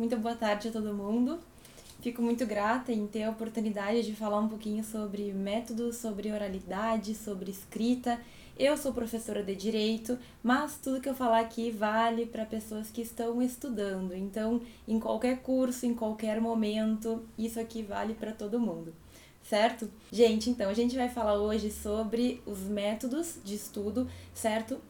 muito boa tarde a todo mundo. Fico muito grata em ter a oportunidade de falar um pouquinho sobre métodos, sobre oralidade, sobre escrita. Eu sou professora de direito, mas tudo que eu falar aqui vale para pessoas que estão estudando. Então, em qualquer curso, em qualquer momento, isso aqui vale para todo mundo. Certo? Gente, então a gente vai falar hoje sobre os métodos de estudo, certo?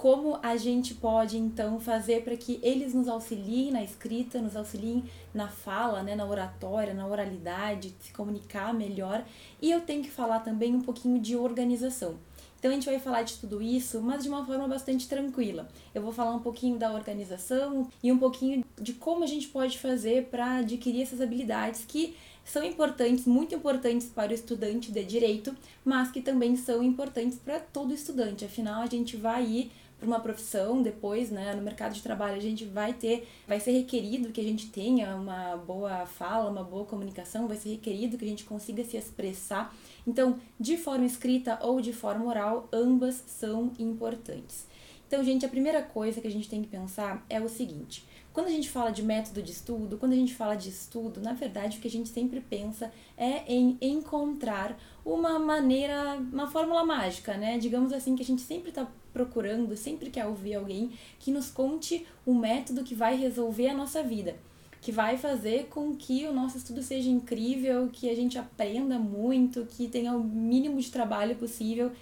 Como a gente pode então fazer para que eles nos auxiliem na escrita, nos auxiliem na fala, né, na oratória, na oralidade, se comunicar melhor. E eu tenho que falar também um pouquinho de organização. Então a gente vai falar de tudo isso, mas de uma forma bastante tranquila. Eu vou falar um pouquinho da organização e um pouquinho de como a gente pode fazer para adquirir essas habilidades que são importantes, muito importantes para o estudante de direito, mas que também são importantes para todo estudante. Afinal, a gente vai ir para uma profissão depois, né, no mercado de trabalho, a gente vai ter, vai ser requerido que a gente tenha uma boa fala, uma boa comunicação, vai ser requerido que a gente consiga se expressar. Então, de forma escrita ou de forma oral, ambas são importantes. Então, gente, a primeira coisa que a gente tem que pensar é o seguinte: quando a gente fala de método de estudo, quando a gente fala de estudo, na verdade o que a gente sempre pensa é em encontrar uma maneira, uma fórmula mágica, né? Digamos assim, que a gente sempre está procurando, sempre quer ouvir alguém que nos conte o método que vai resolver a nossa vida, que vai fazer com que o nosso estudo seja incrível, que a gente aprenda muito, que tenha o mínimo de trabalho possível.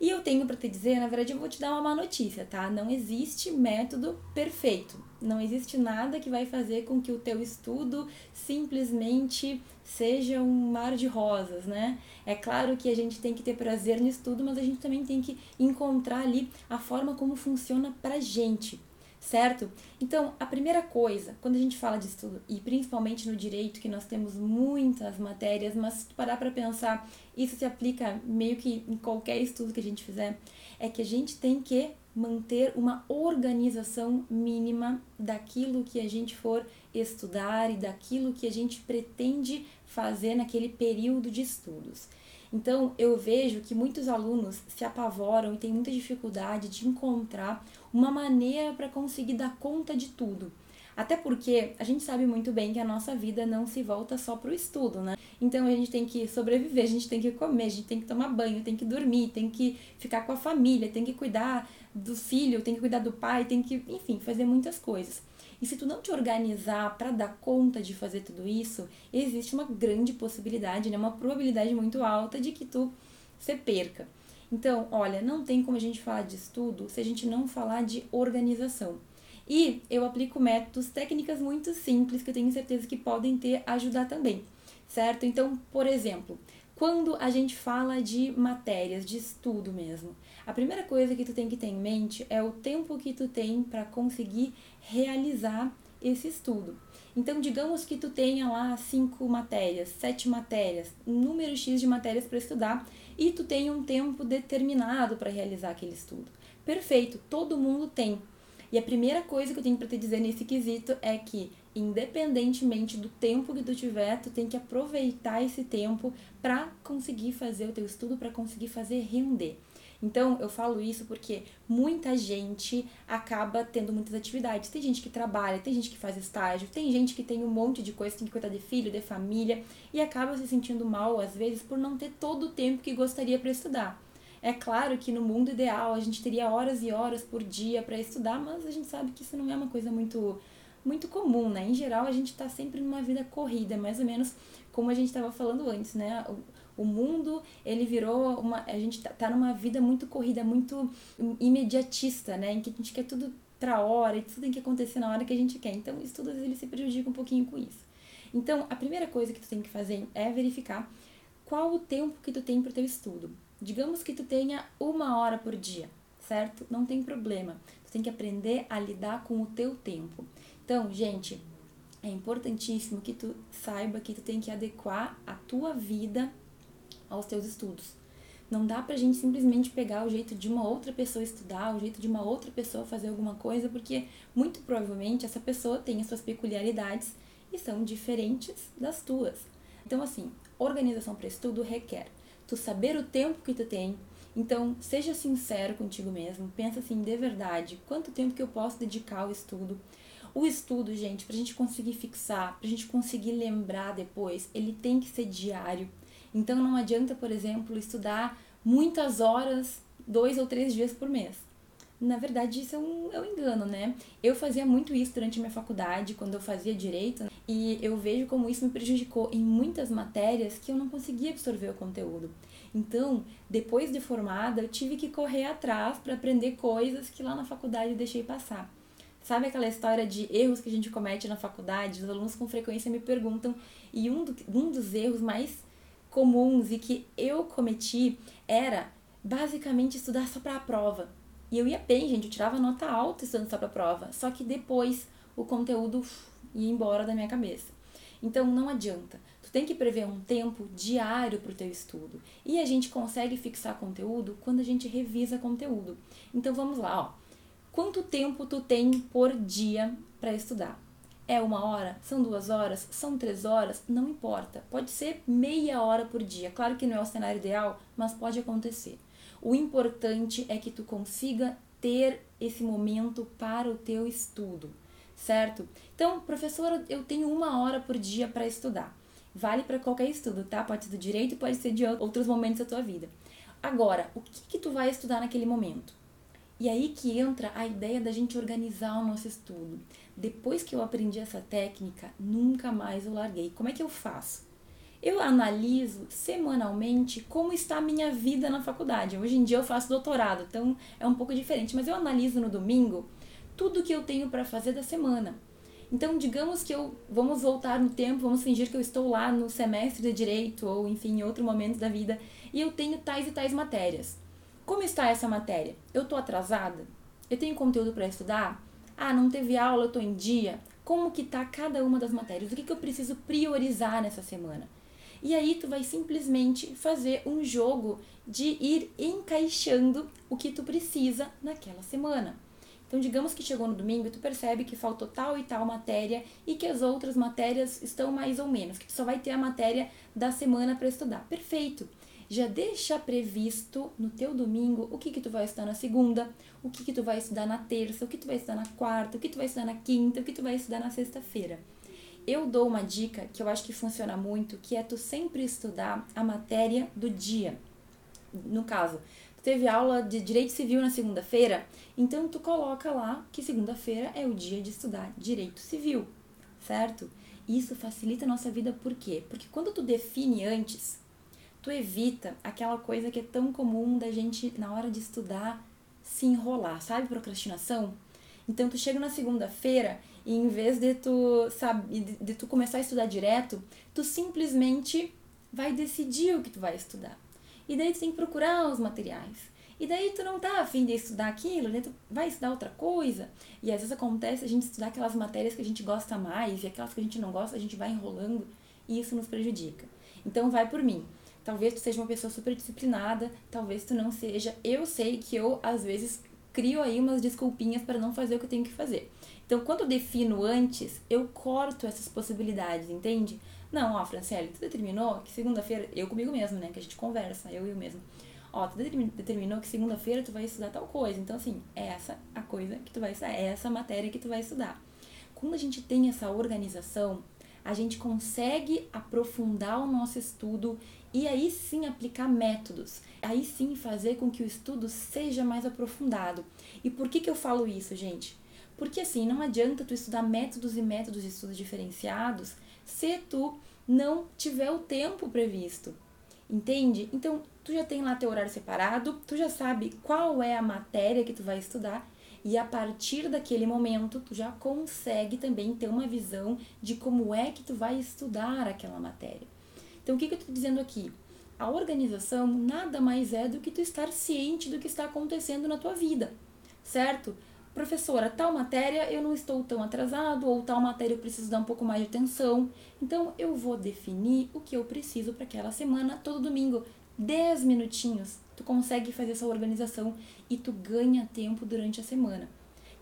E eu tenho para te dizer, na verdade, eu vou te dar uma má notícia, tá? Não existe método perfeito. Não existe nada que vai fazer com que o teu estudo simplesmente seja um mar de rosas, né? É claro que a gente tem que ter prazer no estudo, mas a gente também tem que encontrar ali a forma como funciona pra gente, certo? Então, a primeira coisa, quando a gente fala de estudo, e principalmente no direito, que nós temos muitas matérias, mas se tu parar para pensar, isso se aplica meio que em qualquer estudo que a gente fizer, é que a gente tem que manter uma organização mínima daquilo que a gente for estudar e daquilo que a gente pretende fazer naquele período de estudos. Então, eu vejo que muitos alunos se apavoram e têm muita dificuldade de encontrar uma maneira para conseguir dar conta de tudo. Até porque a gente sabe muito bem que a nossa vida não se volta só para o estudo, né? Então a gente tem que sobreviver, a gente tem que comer, a gente tem que tomar banho, tem que dormir, tem que ficar com a família, tem que cuidar do filho, tem que cuidar do pai, tem que, enfim, fazer muitas coisas. E se tu não te organizar para dar conta de fazer tudo isso, existe uma grande possibilidade, né, uma probabilidade muito alta de que tu se perca. Então, olha, não tem como a gente falar de estudo se a gente não falar de organização. E eu aplico métodos, técnicas muito simples que eu tenho certeza que podem ter ajudar também, certo? Então, por exemplo, quando a gente fala de matérias, de estudo mesmo, a primeira coisa que tu tem que ter em mente é o tempo que tu tem para conseguir realizar esse estudo. Então, digamos que tu tenha lá cinco matérias, sete matérias, um número X de matérias para estudar e tu tenha um tempo determinado para realizar aquele estudo. Perfeito, todo mundo tem. E a primeira coisa que eu tenho para te dizer nesse quesito é que, independentemente do tempo que tu tiver, tu tem que aproveitar esse tempo para conseguir fazer o teu estudo, para conseguir fazer render. Então, eu falo isso porque muita gente acaba tendo muitas atividades. Tem gente que trabalha, tem gente que faz estágio, tem gente que tem um monte de coisa, tem que cuidar de filho, de família e acaba se sentindo mal às vezes por não ter todo o tempo que gostaria para estudar. É claro que no mundo ideal a gente teria horas e horas por dia para estudar, mas a gente sabe que isso não é uma coisa muito muito comum, né? Em geral, a gente está sempre numa vida corrida, mais ou menos como a gente estava falando antes, né? O, o, mundo, ele virou uma... A gente tá, tá numa vida muito corrida, muito imediatista, né? Em que a gente quer tudo pra hora e tudo tem que acontecer na hora que a gente quer. Então, isso tudo, às vezes, ele se prejudica um pouquinho com isso. Então, a primeira coisa que tu tem que fazer é verificar qual o tempo que tu tem pro teu estudo. Digamos que tu tenha uma hora por dia, certo? Não tem problema. Tu tem que aprender a lidar com o teu tempo. Então, gente, é importantíssimo que tu saiba que tu tem que adequar a tua vida aos teus estudos. Não dá pra gente simplesmente pegar o jeito de uma outra pessoa estudar, o jeito de uma outra pessoa fazer alguma coisa, porque muito provavelmente essa pessoa tem as suas peculiaridades e são diferentes das tuas. Então, assim, organização para estudo requer tu saber o tempo que tu tem. Então, seja sincero contigo mesmo, pensa assim, de verdade, quanto tempo que eu posso dedicar ao estudo? O estudo, gente, pra gente conseguir fixar, pra gente conseguir lembrar depois, ele tem que ser diário. Então não adianta, por exemplo, estudar muitas horas, dois ou três dias por mês. Na verdade, isso é um, é um engano, né? Eu fazia muito isso durante a minha faculdade, quando eu fazia direito, e eu vejo como isso me prejudicou em muitas matérias que eu não conseguia absorver o conteúdo. Então, depois de formada, eu tive que correr atrás para aprender coisas que lá na faculdade eu deixei passar. Sabe aquela história de erros que a gente comete na faculdade? Os alunos com frequência me perguntam, e um, do, um dos erros mais comuns e que eu cometi era basicamente estudar só para a prova. E eu ia bem, gente, eu tirava nota alta estudando só para a prova, só que depois o conteúdo ia embora da minha cabeça. Então não adianta. Tu tem que prever um tempo diário para o teu estudo. E a gente consegue fixar conteúdo quando a gente revisa conteúdo. Então vamos lá, ó. Quanto tempo tu tem por dia para estudar? É uma hora? São duas horas? São três horas? Não importa. Pode ser meia hora por dia. Claro que não é o cenário ideal, mas pode acontecer. O importante é que tu consiga ter esse momento para o teu estudo, certo? Então, professora, eu tenho uma hora por dia para estudar. Vale para qualquer estudo, tá? Pode ser do direito, pode ser de outros momentos da tua vida. Agora, o que, que tu vai estudar naquele momento? E aí que entra a ideia da gente organizar o nosso estudo. Depois que eu aprendi essa técnica, nunca mais eu larguei. Como é que eu faço? Eu analiso semanalmente como está a minha vida na faculdade. Hoje em dia eu faço doutorado, então é um pouco diferente, mas eu analiso no domingo tudo que eu tenho para fazer da semana. Então, digamos que eu vamos voltar no tempo, vamos fingir que eu estou lá no semestre de direito ou enfim, em outro momento da vida, e eu tenho tais e tais matérias. Como está essa matéria? Eu estou atrasada? Eu tenho conteúdo para estudar? Ah, não teve aula, eu estou em dia? Como que tá cada uma das matérias? O que, que eu preciso priorizar nessa semana? E aí tu vai simplesmente fazer um jogo de ir encaixando o que tu precisa naquela semana. Então, digamos que chegou no domingo e tu percebe que faltou tal e tal matéria e que as outras matérias estão mais ou menos, que tu só vai ter a matéria da semana para estudar. Perfeito. Já deixa previsto no teu domingo o que que tu vai estudar na segunda, o que que tu vai estudar na terça, o que tu vai estudar na quarta, o que tu vai estudar na quinta, o que tu vai estudar na sexta-feira. Eu dou uma dica que eu acho que funciona muito, que é tu sempre estudar a matéria do dia. No caso, teve aula de direito civil na segunda-feira, então tu coloca lá que segunda-feira é o dia de estudar direito civil, certo? Isso facilita a nossa vida por quê? Porque quando tu define antes, tu evita aquela coisa que é tão comum da gente na hora de estudar se enrolar, sabe procrastinação? Então tu chega na segunda-feira e em vez de tu sabe de, tu começar a estudar direto, tu simplesmente vai decidir o que tu vai estudar. E daí tu tem que procurar os materiais. E daí tu não tá afim de estudar aquilo, daí tu vai estudar outra coisa. E às vezes acontece a gente estudar aquelas matérias que a gente gosta mais e aquelas que a gente não gosta, a gente vai enrolando e isso nos prejudica. Então vai por mim. Talvez tu seja uma pessoa super disciplinada, talvez tu não seja. Eu sei que eu às vezes crio aí umas desculpinhas para não fazer o que eu tenho que fazer. Então, quando eu defino antes, eu corto essas possibilidades, entende? Não, ó, Franciele, tu determinou que segunda-feira, eu comigo mesmo, né? Que a gente conversa, eu e eu mesmo. Ó, tu determinou que segunda-feira tu vai estudar tal coisa. Então, assim, é essa a coisa que tu vai estudar, é essa matéria que tu vai estudar. Quando a gente tem essa organização, a gente consegue aprofundar o nosso estudo e aí sim aplicar métodos. Aí sim fazer com que o estudo seja mais aprofundado. E por que, que eu falo isso, gente? Porque assim, não adianta tu estudar métodos e métodos de estudo diferenciados se tu não tiver o tempo previsto. Entende? Então, tu já tem lá teu horário separado, tu já sabe qual é a matéria que tu vai estudar e a partir daquele momento tu já consegue também ter uma visão de como é que tu vai estudar aquela matéria. Então, o que, que eu estou dizendo aqui? A organização nada mais é do que tu estar ciente do que está acontecendo na tua vida, certo? professora, tal matéria eu não estou tão atrasado, ou tal matéria eu preciso dar um pouco mais de atenção. Então eu vou definir o que eu preciso para aquela semana, todo domingo. 10 minutinhos, tu consegue fazer essa organização e tu ganha tempo durante a semana.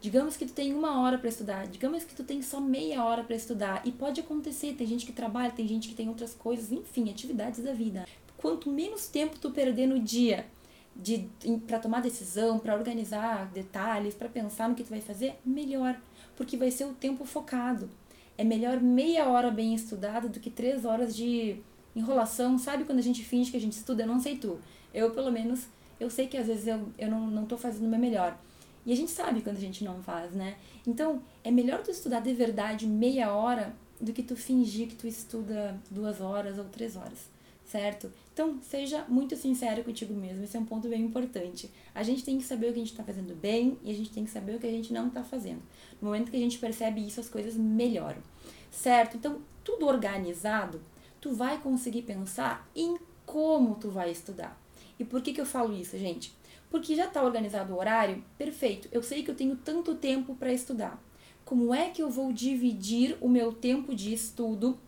Digamos que tu tem uma hora para estudar, digamos que tu tem só meia hora para estudar, e pode acontecer, tem gente que trabalha, tem gente que tem outras coisas, enfim, atividades da vida. Quanto menos tempo tu perder no dia de para tomar decisão, para organizar detalhes, para pensar no que tu vai fazer, melhor. porque vai ser o tempo focado. É melhor meia hora bem estudada do que três horas de enrolação. Sabe quando a gente finge que a gente estuda? Eu não sei tu. Eu, pelo menos, eu sei que às vezes eu, eu não, não tô fazendo o meu melhor. E a gente sabe quando a gente não faz, né? Então, é melhor tu estudar de verdade meia hora do que tu fingir que tu estuda duas horas ou três horas, certo? Então, seja muito sincero contigo mesmo, esse é um ponto bem importante. A gente tem que saber o que a gente está fazendo bem e a gente tem que saber o que a gente não está fazendo. No momento que a gente percebe isso, as coisas melhoram, certo? Então, tudo organizado, tu vai conseguir pensar em como tu vai estudar. E por que, que eu falo isso, gente? Porque já está organizado o horário, perfeito. Eu sei que eu tenho tanto tempo para estudar. Como é que eu vou dividir o meu tempo de estudo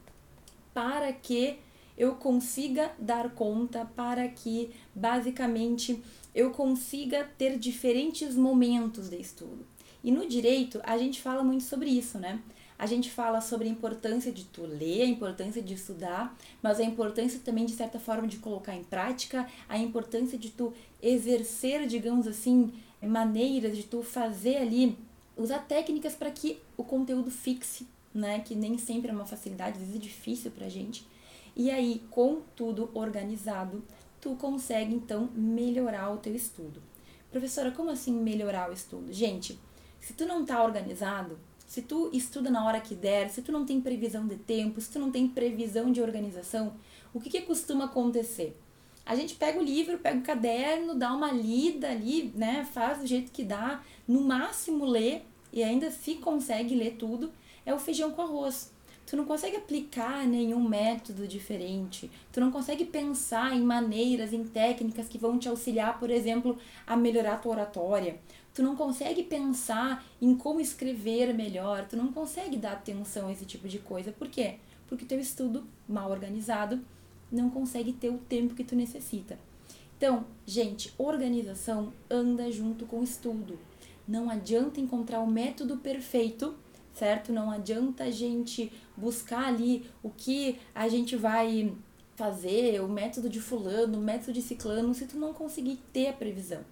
para que eu consiga dar conta, para que basicamente eu consiga ter diferentes momentos de estudo? E no direito, a gente fala muito sobre isso, né? A gente fala sobre a importância de tu ler, a importância de estudar, mas a importância também, de certa forma, de colocar em prática, a importância de tu exercer, digamos assim, maneiras de tu fazer ali, usar técnicas para que o conteúdo fixe, né? Que nem sempre é uma facilidade, às vezes é difícil pra gente. E aí, com tudo organizado, tu consegue então melhorar o teu estudo. Professora, como assim melhorar o estudo? Gente, se tu não tá organizado, se tu estuda na hora que der, se tu não tem previsão de tempo, se tu não tem previsão de organização, o que, que costuma acontecer? A gente pega o livro, pega o caderno, dá uma lida ali, né? Faz do jeito que dá, no máximo lê e ainda se consegue ler tudo, é o feijão com arroz. Tu não consegue aplicar nenhum método diferente. Tu não consegue pensar em maneiras, em técnicas que vão te auxiliar, por exemplo, a melhorar a tua oratória tu não consegue pensar em como escrever melhor, tu não consegue dar atenção a esse tipo de coisa. Por quê? Porque teu estudo mal organizado não consegue ter o tempo que tu necessita. Então, gente, organização anda junto com estudo. Não adianta encontrar o método perfeito, certo? Não adianta a gente buscar ali o que a gente vai fazer, o método de fulano, o método de ciclano, se tu não conseguir ter a previsão.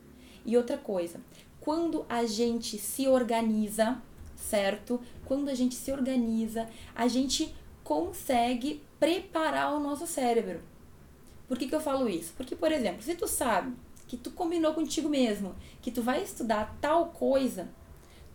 E outra coisa, quando a gente se organiza, certo? Quando a gente se organiza, a gente consegue preparar o nosso cérebro. Por que, que eu falo isso? Porque, por exemplo, se tu sabe que tu combinou contigo mesmo, que tu vai estudar tal coisa,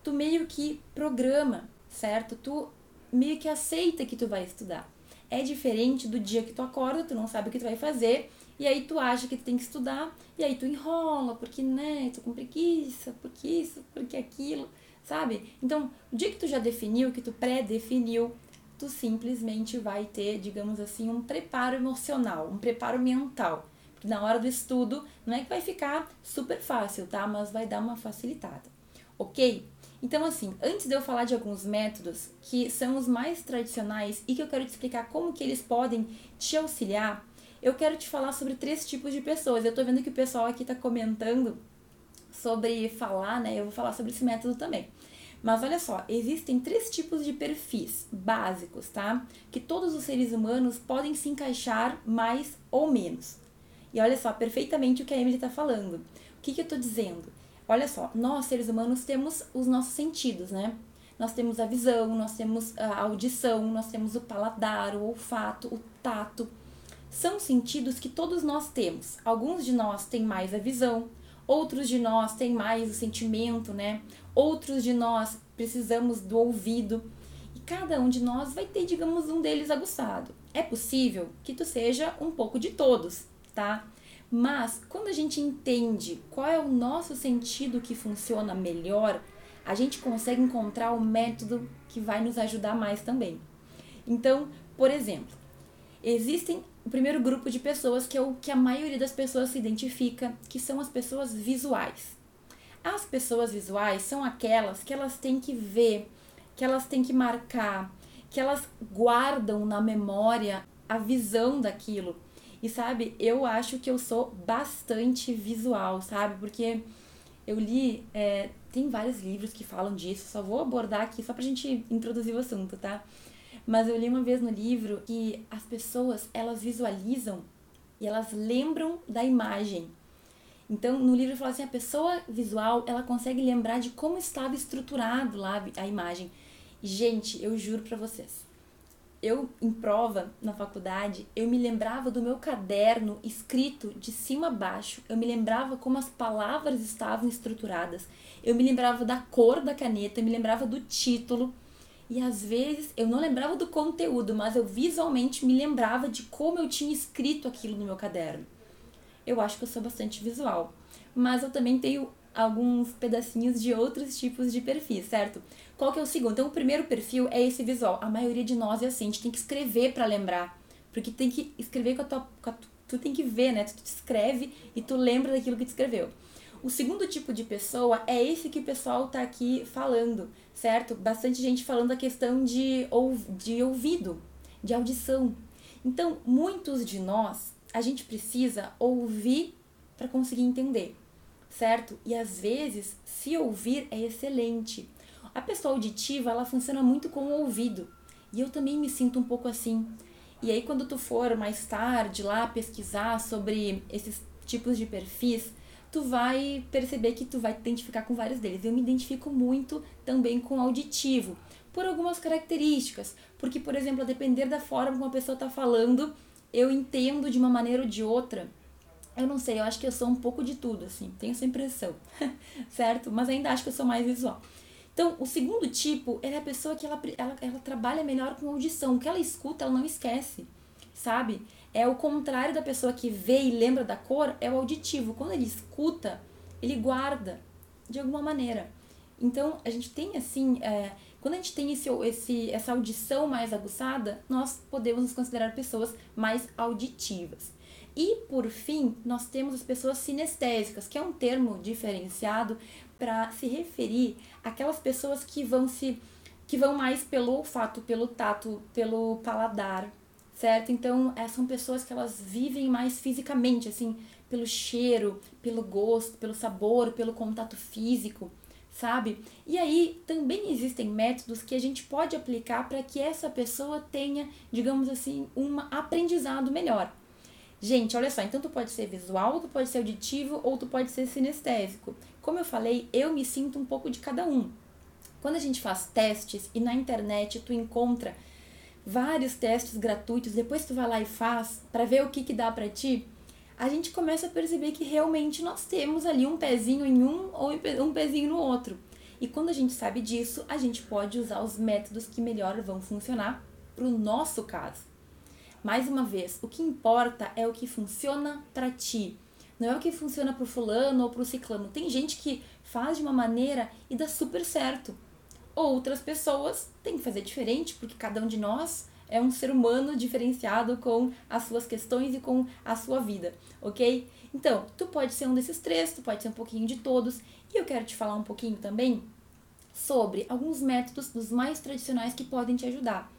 tu meio que programa, certo? Tu meio que aceita que tu vai estudar. É diferente do dia que tu acorda, tu não sabe o que tu vai fazer e aí tu acha que tu tem que estudar, e aí tu enrola, porque, né, tô com preguiça, porque isso, porque aquilo, sabe? Então, o dia que tu já definiu, que tu pré-definiu, tu simplesmente vai ter, digamos assim, um preparo emocional, um preparo mental. Porque na hora do estudo, não é que vai ficar super fácil, tá? Mas vai dar uma facilitada, ok? Então, assim, antes de eu falar de alguns métodos que são os mais tradicionais e que eu quero te explicar como que eles podem te auxiliar, eu quero te falar sobre três tipos de pessoas. Eu tô vendo que o pessoal aqui tá comentando sobre falar, né? Eu vou falar sobre esse método também. Mas olha só, existem três tipos de perfis básicos, tá? Que todos os seres humanos podem se encaixar mais ou menos. E olha só, perfeitamente o que a Emily tá falando. O que, que eu tô dizendo? Olha só, nós seres humanos temos os nossos sentidos, né? Nós temos a visão, nós temos a audição, nós temos o paladar, o olfato, o tato são sentidos que todos nós temos. Alguns de nós têm mais a visão, outros de nós têm mais o sentimento, né? Outros de nós precisamos do ouvido. E cada um de nós vai ter, digamos, um deles aguçado. É possível que tu seja um pouco de todos, tá? Mas quando a gente entende qual é o nosso sentido que funciona melhor, a gente consegue encontrar o método que vai nos ajudar mais também. Então, por exemplo, existem o primeiro grupo de pessoas que é o que a maioria das pessoas se identifica, que são as pessoas visuais. As pessoas visuais são aquelas que elas têm que ver, que elas têm que marcar, que elas guardam na memória a visão daquilo. E sabe, eu acho que eu sou bastante visual, sabe? Porque eu li, é, tem vários livros que falam disso, só vou abordar aqui só pra gente introduzir o assunto, tá? Mas eu li uma vez no livro que as pessoas, elas visualizam e elas lembram da imagem. Então, no livro fala assim, a pessoa visual, ela consegue lembrar de como estava estruturado lá a imagem. Gente, eu juro para vocês. Eu, em prova, na faculdade, eu me lembrava do meu caderno escrito de cima a baixo. Eu me lembrava como as palavras estavam estruturadas. Eu me lembrava da cor da caneta, eu me lembrava do título. E às vezes eu não lembrava do conteúdo, mas eu visualmente me lembrava de como eu tinha escrito aquilo no meu caderno. Eu acho que eu sou bastante visual. Mas eu também tenho alguns pedacinhos de outros tipos de perfis, certo? Qual que é o segundo? Então, o primeiro perfil é esse visual. A maioria de nós é assim, a gente tem que escrever para lembrar. Porque tem que escrever com a tua. Com a, tu tem que ver, né? Tu, tu escreve e tu lembra daquilo que tu escreveu. O segundo tipo de pessoa é esse que o pessoal tá aqui falando, certo? Bastante gente falando a questão de, ou, de ouvido, de audição. Então, muitos de nós, a gente precisa ouvir para conseguir entender certo? E às vezes, se ouvir é excelente. A pessoa auditiva, ela funciona muito com o ouvido. E eu também me sinto um pouco assim. E aí quando tu for mais tarde lá pesquisar sobre esses tipos de perfis, tu vai perceber que tu vai te identificar com vários deles. Eu me identifico muito também com auditivo, por algumas características, porque por exemplo, a depender da forma como a pessoa está falando, eu entendo de uma maneira ou de outra eu não sei, eu acho que eu sou um pouco de tudo, assim, tenho essa impressão, certo? Mas ainda acho que eu sou mais visual. Então, o segundo tipo é a pessoa que ela, ela, ela trabalha melhor com audição. O que ela escuta, ela não esquece, sabe? É o contrário da pessoa que vê e lembra da cor, é o auditivo. Quando ele escuta, ele guarda de alguma maneira. Então, a gente tem assim, é, quando a gente tem esse, esse, essa audição mais aguçada, nós podemos nos considerar pessoas mais auditivas. E, por fim, nós temos as pessoas sinestésicas, que é um termo diferenciado para se referir àquelas pessoas que vão se que vão mais pelo olfato, pelo tato, pelo paladar, certo? Então, essas são pessoas que elas vivem mais fisicamente, assim, pelo cheiro, pelo gosto, pelo sabor, pelo contato físico, sabe? E aí também existem métodos que a gente pode aplicar para que essa pessoa tenha, digamos assim, um aprendizado melhor. Gente, olha só, então tu pode ser visual, tu pode ser auditivo ou tu pode ser sinestésico. Como eu falei, eu me sinto um pouco de cada um. Quando a gente faz testes e na internet tu encontra vários testes gratuitos, depois tu vai lá e faz para ver o que que dá para ti, a gente começa a perceber que realmente nós temos ali um pezinho em um ou um pezinho no outro. E quando a gente sabe disso, a gente pode usar os métodos que melhor vão funcionar para o nosso caso. Mais uma vez, o que importa é o que funciona para ti. Não é o que funciona pro fulano ou pro ciclano. Tem gente que faz de uma maneira e dá super certo. Outras pessoas têm que fazer diferente, porque cada um de nós é um ser humano diferenciado com as suas questões e com a sua vida, ok? Então, tu pode ser um desses três, tu pode ser um pouquinho de todos, e eu quero te falar um pouquinho também sobre alguns métodos dos mais tradicionais que podem te ajudar.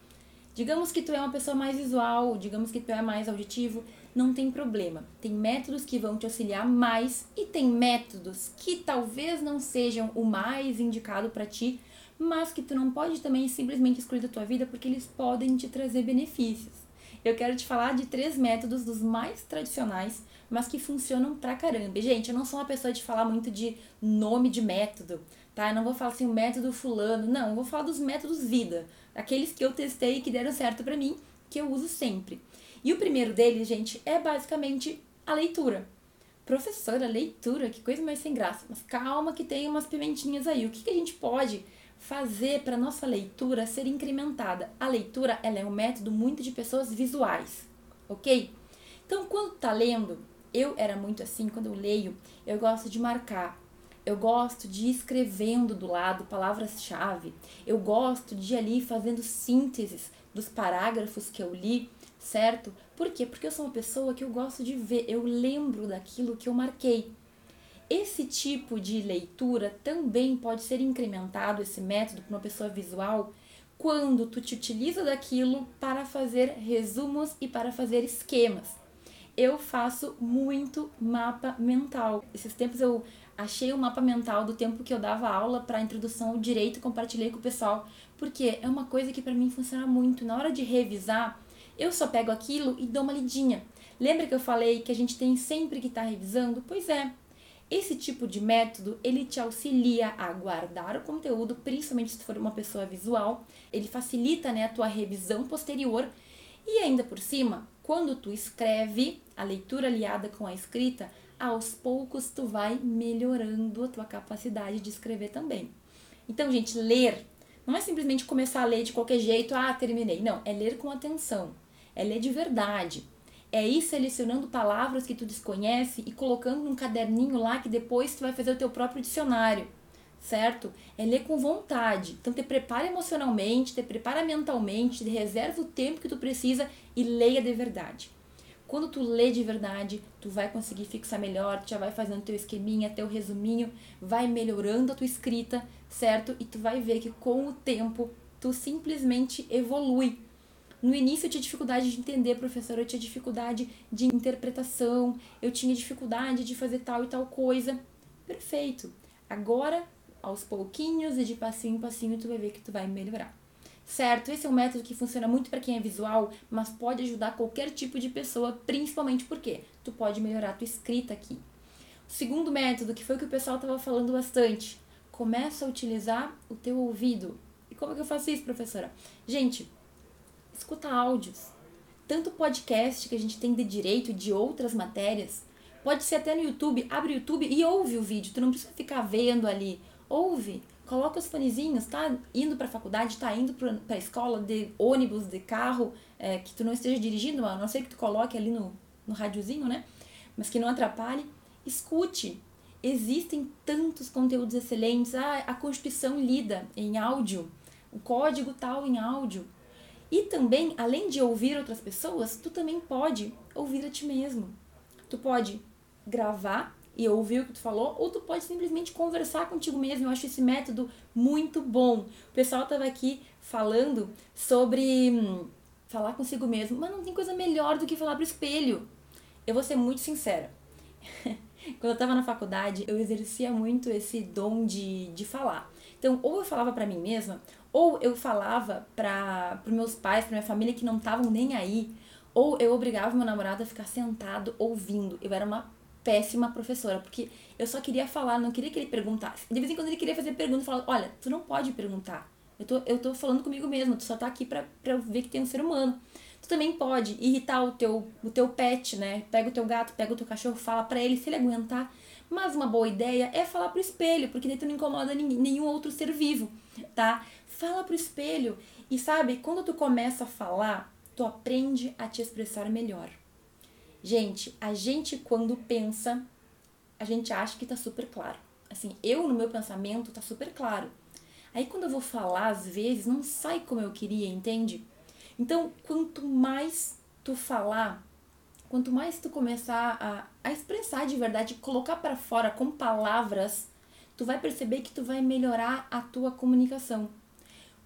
Digamos que tu é uma pessoa mais visual, digamos que tu é mais auditivo, não tem problema. Tem métodos que vão te auxiliar mais e tem métodos que talvez não sejam o mais indicado para ti, mas que tu não pode também simplesmente excluir da tua vida porque eles podem te trazer benefícios. Eu quero te falar de três métodos dos mais tradicionais, mas que funcionam pra caramba. E, gente, eu não sou uma pessoa de falar muito de nome de método, tá? Eu não vou falar assim o método fulano, não, eu vou falar dos métodos vida aqueles que eu testei e que deram certo para mim, que eu uso sempre. E o primeiro deles, gente, é basicamente a leitura. Professora, leitura, que coisa mais sem graça. Mas calma que tem umas pimentinhas aí. O que, que a gente pode fazer para nossa leitura ser incrementada? A leitura, ela é um método muito de pessoas visuais, ok? Então, quando tá lendo, eu era muito assim, quando eu leio, eu gosto de marcar eu gosto de ir escrevendo do lado palavras-chave. Eu gosto de ir ali fazendo sínteses dos parágrafos que eu li, certo? Por quê? Porque eu sou uma pessoa que eu gosto de ver, eu lembro daquilo que eu marquei. Esse tipo de leitura também pode ser incrementado, esse método, para uma pessoa visual, quando tu te utiliza daquilo para fazer resumos e para fazer esquemas. Eu faço muito mapa mental. Esses tempos eu achei o mapa mental do tempo que eu dava aula para introdução ao direito e compartilhei com o pessoal, porque é uma coisa que para mim funciona muito. Na hora de revisar, eu só pego aquilo e dou uma lidinha. Lembra que eu falei que a gente tem sempre que estar tá revisando? Pois é. Esse tipo de método, ele te auxilia a guardar o conteúdo, principalmente se for uma pessoa visual, ele facilita né, a tua revisão posterior e ainda por cima, quando tu escreve, a leitura aliada com a escrita, aos poucos tu vai melhorando a tua capacidade de escrever também. Então, gente, ler não é simplesmente começar a ler de qualquer jeito, ah, terminei. Não, é ler com atenção. É ler de verdade. É ir selecionando palavras que tu desconhece e colocando num caderninho lá que depois tu vai fazer o teu próprio dicionário, certo? É ler com vontade. Então te prepara emocionalmente, te prepara mentalmente, te reserva o tempo que tu precisa e leia de verdade. Quando tu lê de verdade, tu vai conseguir fixar melhor, tu já vai fazendo teu esqueminha, teu resuminho, vai melhorando a tua escrita, certo? E tu vai ver que com o tempo tu simplesmente evolui. No início eu tinha dificuldade de entender, professor, eu tinha dificuldade de interpretação, eu tinha dificuldade de fazer tal e tal coisa. Perfeito. Agora, aos pouquinhos e de passinho em passinho, tu vai ver que tu vai melhorar certo? Esse é um método que funciona muito para quem é visual, mas pode ajudar qualquer tipo de pessoa, principalmente porque tu pode melhorar a tua escrita aqui. O segundo método, que foi o que o pessoal estava falando bastante, começa a utilizar o teu ouvido. E como é que eu faço isso, professora? Gente, escuta áudios. Tanto podcast que a gente tem de direito de outras matérias, pode ser até no YouTube, abre o YouTube e ouve o vídeo, tu não precisa ficar vendo ali. Ouve, Coloca os fonezinhos, tá indo para a faculdade, tá indo para a escola de ônibus, de carro, é, que tu não esteja dirigindo, a não ser que tu coloque ali no, no rádiozinho, né? Mas que não atrapalhe. Escute. Existem tantos conteúdos excelentes. Ah, a Constituição lida em áudio, o código tal em áudio. E também, além de ouvir outras pessoas, tu também pode ouvir a ti mesmo. Tu pode gravar e ouvir o que tu falou, ou tu pode simplesmente conversar contigo mesmo. Eu acho esse método muito bom. O pessoal tava aqui falando sobre hum, falar consigo mesmo, mas não tem coisa melhor do que falar pro espelho. Eu vou ser muito sincera. Quando eu tava na faculdade, eu exercia muito esse dom de, de falar. Então, ou eu falava para mim mesma, ou eu falava para os meus pais, para minha família que não estavam nem aí, ou eu obrigava meu namorado a ficar sentado ouvindo. Eu era uma péssima professora, porque eu só queria falar, não queria que ele perguntasse. De vez em quando ele queria fazer pergunta e falava, olha, tu não pode perguntar. Eu tô, eu tô falando comigo mesmo, tu só tá aqui pra, pra ver que tem um ser humano. Tu também pode irritar o teu, o teu pet, né? Pega o teu gato, pega o teu cachorro, fala pra ele se ele aguentar. Mas uma boa ideia é falar pro espelho, porque daí tu não incomoda ninguém, nenhum outro ser vivo, tá? Fala pro espelho. E sabe, quando tu começa a falar, tu aprende a te expressar melhor. Gente, a gente quando pensa, a gente acha que tá super claro. Assim, eu no meu pensamento tá super claro. Aí quando eu vou falar, às vezes, não sai como eu queria, entende? Então, quanto mais tu falar, quanto mais tu começar a, a expressar de verdade, colocar para fora com palavras, tu vai perceber que tu vai melhorar a tua comunicação.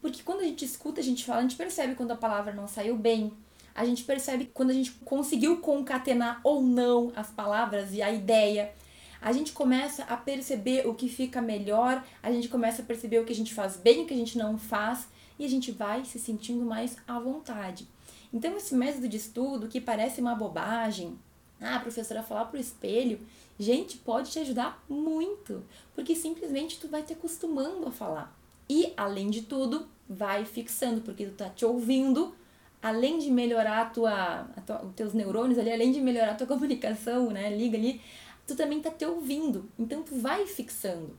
Porque quando a gente escuta, a gente fala, a gente percebe quando a palavra não saiu bem, a gente percebe quando a gente conseguiu concatenar ou não as palavras e a ideia. A gente começa a perceber o que fica melhor, a gente começa a perceber o que a gente faz bem, o que a gente não faz, e a gente vai se sentindo mais à vontade. Então, esse método de estudo que parece uma bobagem, ah, a professora falar pro espelho, gente, pode te ajudar muito, porque simplesmente tu vai te acostumando a falar. E, além de tudo, vai fixando, porque tu tá te ouvindo além de melhorar a tua, a tua, os teus neurônios ali, além de melhorar a tua comunicação, né, liga ali, tu também tá te ouvindo. Então tu vai fixando.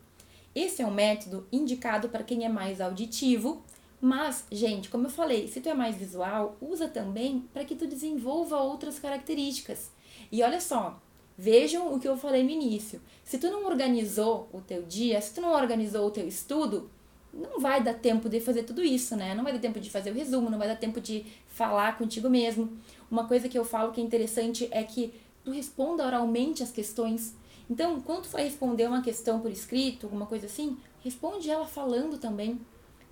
Esse é um método indicado para quem é mais auditivo, mas, gente, como eu falei, se tu é mais visual, usa também para que tu desenvolva outras características. E olha só, vejam o que eu falei no início. Se tu não organizou o teu dia, se tu não organizou o teu estudo, não vai dar tempo de fazer tudo isso, né? Não vai dar tempo de fazer o resumo, não vai dar tempo de falar contigo mesmo. Uma coisa que eu falo que é interessante é que tu responda oralmente as questões. Então, quando tu for responder uma questão por escrito, alguma coisa assim, responde ela falando também.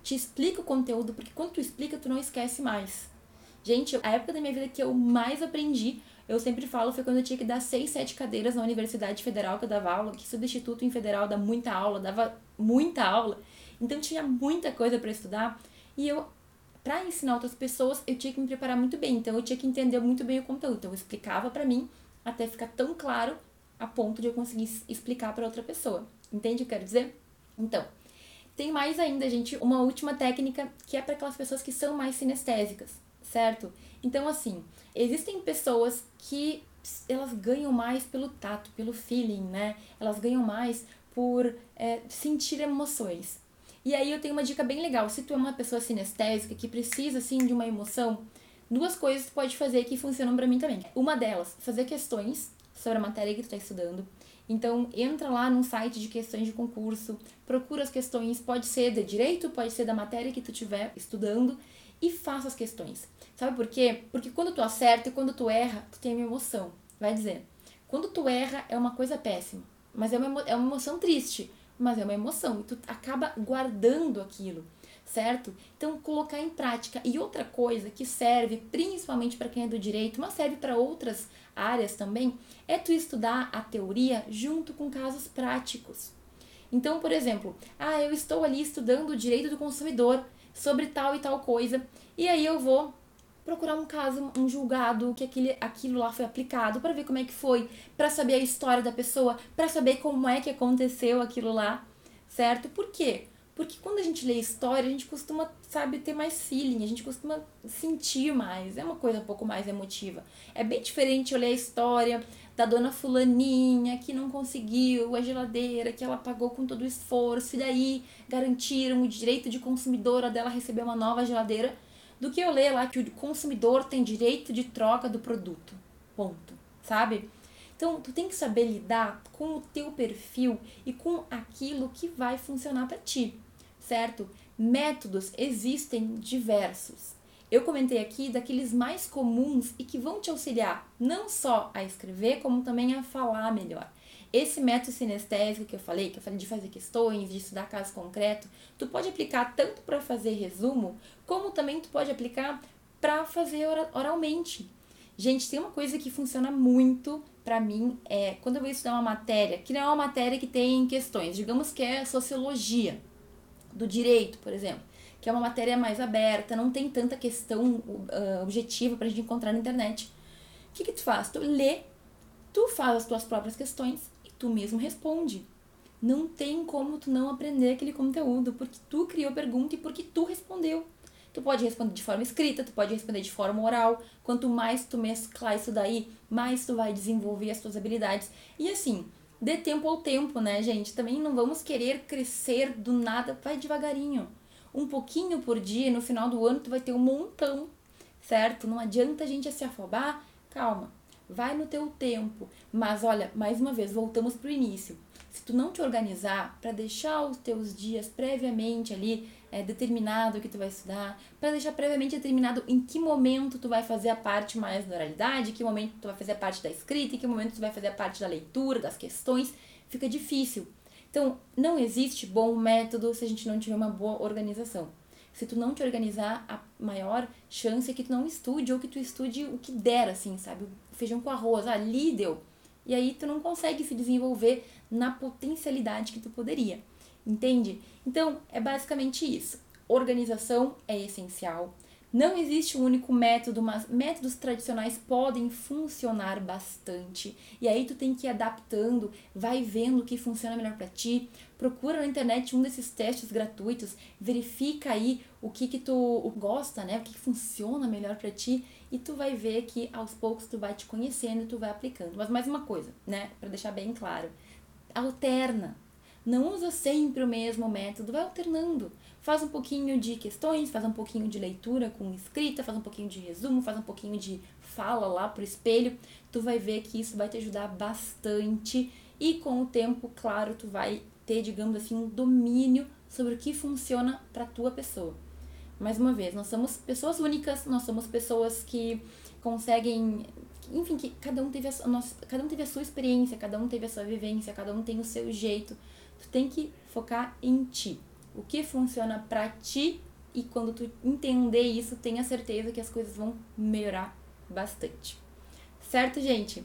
Te explica o conteúdo, porque quando tu explica, tu não esquece mais. Gente, a época da minha vida que eu mais aprendi, eu sempre falo, foi quando eu tinha que dar seis, sete cadeiras na Universidade Federal que eu dava aula, que substituto em federal dá muita aula, dava muita aula. Então tinha muita coisa para estudar e eu para ensinar outras pessoas, eu tinha que me preparar muito bem. Então eu tinha que entender muito bem o conteúdo. Então eu explicava para mim até ficar tão claro a ponto de eu conseguir explicar para outra pessoa. Entende o que eu quero dizer? Então, tem mais ainda, gente, uma última técnica que é para aquelas pessoas que são mais sinestésicas, certo? Então, assim, existem pessoas que elas ganham mais pelo tato, pelo feeling, né? Elas ganham mais por é, sentir emoções. E aí eu tenho uma dica bem legal. Se tu é uma pessoa sinestésica que precisa, assim, de uma emoção, duas coisas tu pode fazer que funcionam para mim também. Uma delas, fazer questões sobre a matéria que tu tá estudando. Então, entra lá num site de questões de concurso, procura as questões, pode ser de direito, pode ser da matéria que tu estiver estudando, e faça as questões. Sabe por quê? Porque quando tu acerta e quando tu erra, tu tem uma emoção. Vai dizer. Quando tu erra, é uma coisa péssima. Mas é uma, é uma emoção triste. Mas é uma emoção. E tu acaba guardando aquilo. Certo? Então, colocar em prática. E outra coisa que serve principalmente para quem é do direito, mas serve para outras áreas também, é tu estudar a teoria junto com casos práticos. Então, por exemplo, ah, eu estou ali estudando o direito do consumidor sobre tal e tal coisa, e aí eu vou procurar um caso, um julgado, que aquele, aquilo lá foi aplicado, para ver como é que foi, para saber a história da pessoa, para saber como é que aconteceu aquilo lá, certo? Por quê? Porque quando a gente lê história, a gente costuma, sabe, ter mais feeling, a gente costuma sentir mais, é uma coisa um pouco mais emotiva. É bem diferente eu ler a história da dona fulaninha que não conseguiu a geladeira, que ela pagou com todo o esforço, e daí garantiram o direito de consumidora dela receber uma nova geladeira do que eu ler lá que o consumidor tem direito de troca do produto. Ponto. Sabe? Então, tu tem que saber lidar com o teu perfil e com aquilo que vai funcionar para ti, certo? Métodos existem diversos. Eu comentei aqui daqueles mais comuns e que vão te auxiliar não só a escrever, como também a falar melhor. Esse método sinestésico que eu falei, que eu falei de fazer questões, de estudar caso concreto, tu pode aplicar tanto para fazer resumo, como também tu pode aplicar para fazer oralmente. Gente, tem uma coisa que funciona muito para mim é quando eu vou estudar uma matéria, que não é uma matéria que tem questões, digamos que é sociologia do direito, por exemplo, que é uma matéria mais aberta, não tem tanta questão uh, objetiva pra gente encontrar na internet. O que que tu faz? Tu lê, tu faz as tuas próprias questões tu mesmo responde. Não tem como tu não aprender aquele conteúdo, porque tu criou pergunta e porque tu respondeu. Tu pode responder de forma escrita, tu pode responder de forma oral. Quanto mais tu mesclar isso daí, mais tu vai desenvolver as tuas habilidades. E assim, dê tempo ao tempo, né, gente? Também não vamos querer crescer do nada, vai devagarinho. Um pouquinho por dia, no final do ano tu vai ter um montão, certo? Não adianta a gente se afobar. Calma, vai no teu tempo. Mas olha, mais uma vez, voltamos pro início. Se tu não te organizar para deixar os teus dias previamente ali é, determinado o que tu vai estudar, para deixar previamente determinado em que momento tu vai fazer a parte mais da oralidade, em que momento tu vai fazer a parte da escrita, em que momento tu vai fazer a parte da leitura, das questões, fica difícil. Então, não existe bom método se a gente não tiver uma boa organização. Se tu não te organizar, a maior chance é que tu não estude ou que tu estude o que der, assim, sabe? Feijão com arroz, ali deu. E aí tu não consegue se desenvolver na potencialidade que tu poderia. Entende? Então, é basicamente isso. Organização é essencial. Não existe um único método, mas métodos tradicionais podem funcionar bastante. E aí tu tem que ir adaptando, vai vendo o que funciona melhor para ti. Procura na internet um desses testes gratuitos, verifica aí o que que tu gosta, né? O que, que funciona melhor para ti e tu vai ver que aos poucos tu vai te conhecendo e tu vai aplicando. Mas mais uma coisa, né, para deixar bem claro, alterna. Não usa sempre o mesmo método, vai alternando. Faz um pouquinho de questões, faz um pouquinho de leitura com escrita, faz um pouquinho de resumo, faz um pouquinho de fala lá pro espelho. Tu vai ver que isso vai te ajudar bastante e com o tempo, claro, tu vai ter, digamos assim, um domínio sobre o que funciona para tua pessoa. Mais uma vez, nós somos pessoas únicas, nós somos pessoas que conseguem enfim, que cada um teve a, nossa, cada um teve a sua experiência, cada um teve a sua vivência, cada um tem o seu jeito. Tu tem que focar em ti. O que funciona para ti e quando tu entender isso, tenha certeza que as coisas vão melhorar bastante. Certo, gente?